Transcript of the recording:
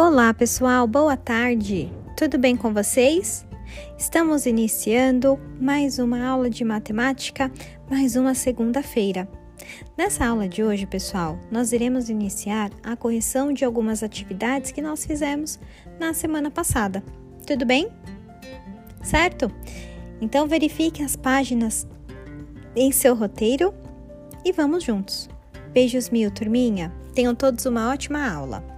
Olá, pessoal, boa tarde. Tudo bem com vocês? Estamos iniciando mais uma aula de matemática, mais uma segunda-feira. Nessa aula de hoje, pessoal, nós iremos iniciar a correção de algumas atividades que nós fizemos na semana passada. Tudo bem? Certo? Então verifique as páginas em seu roteiro e vamos juntos. Beijos mil, turminha. Tenham todos uma ótima aula.